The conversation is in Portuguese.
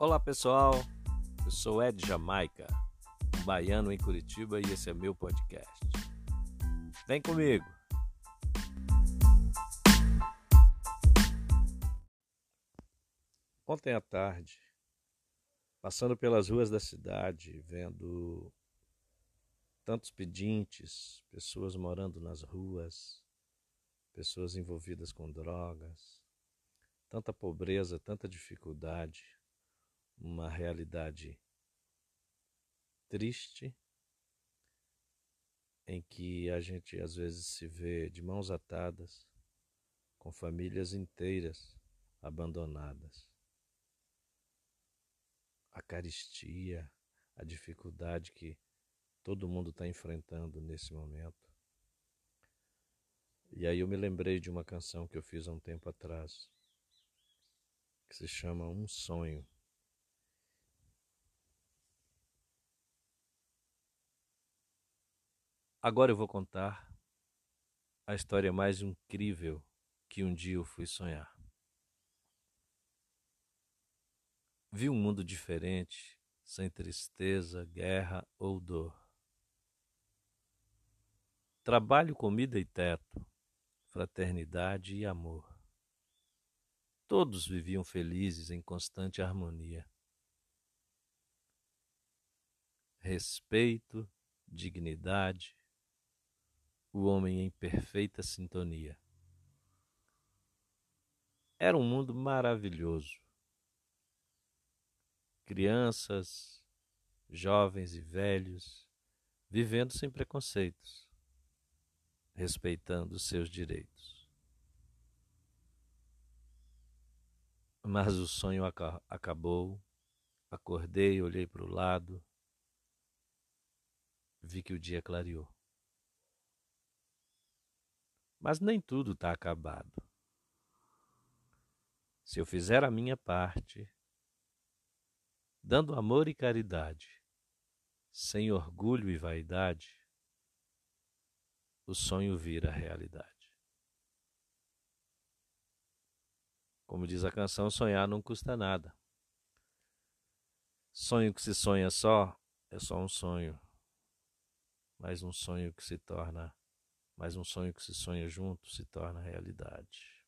Olá pessoal, eu sou Ed Jamaica, um baiano em Curitiba e esse é meu podcast. Vem comigo! Ontem à tarde, passando pelas ruas da cidade, vendo tantos pedintes, pessoas morando nas ruas, pessoas envolvidas com drogas, tanta pobreza, tanta dificuldade, uma realidade triste em que a gente às vezes se vê de mãos atadas, com famílias inteiras abandonadas. A caristia, a dificuldade que todo mundo está enfrentando nesse momento. E aí eu me lembrei de uma canção que eu fiz há um tempo atrás, que se chama Um Sonho. Agora eu vou contar a história mais incrível que um dia eu fui sonhar. Vi um mundo diferente, sem tristeza, guerra ou dor. Trabalho, comida e teto, fraternidade e amor. Todos viviam felizes em constante harmonia. Respeito, dignidade, o homem em perfeita sintonia. Era um mundo maravilhoso. Crianças, jovens e velhos, vivendo sem preconceitos, respeitando seus direitos. Mas o sonho acabou. Acordei, olhei para o lado, vi que o dia clareou. Mas nem tudo está acabado. Se eu fizer a minha parte, dando amor e caridade, sem orgulho e vaidade, o sonho vira realidade. Como diz a canção, sonhar não custa nada. Sonho que se sonha só é só um sonho. Mas um sonho que se torna, mas um sonho que se sonha junto se torna realidade.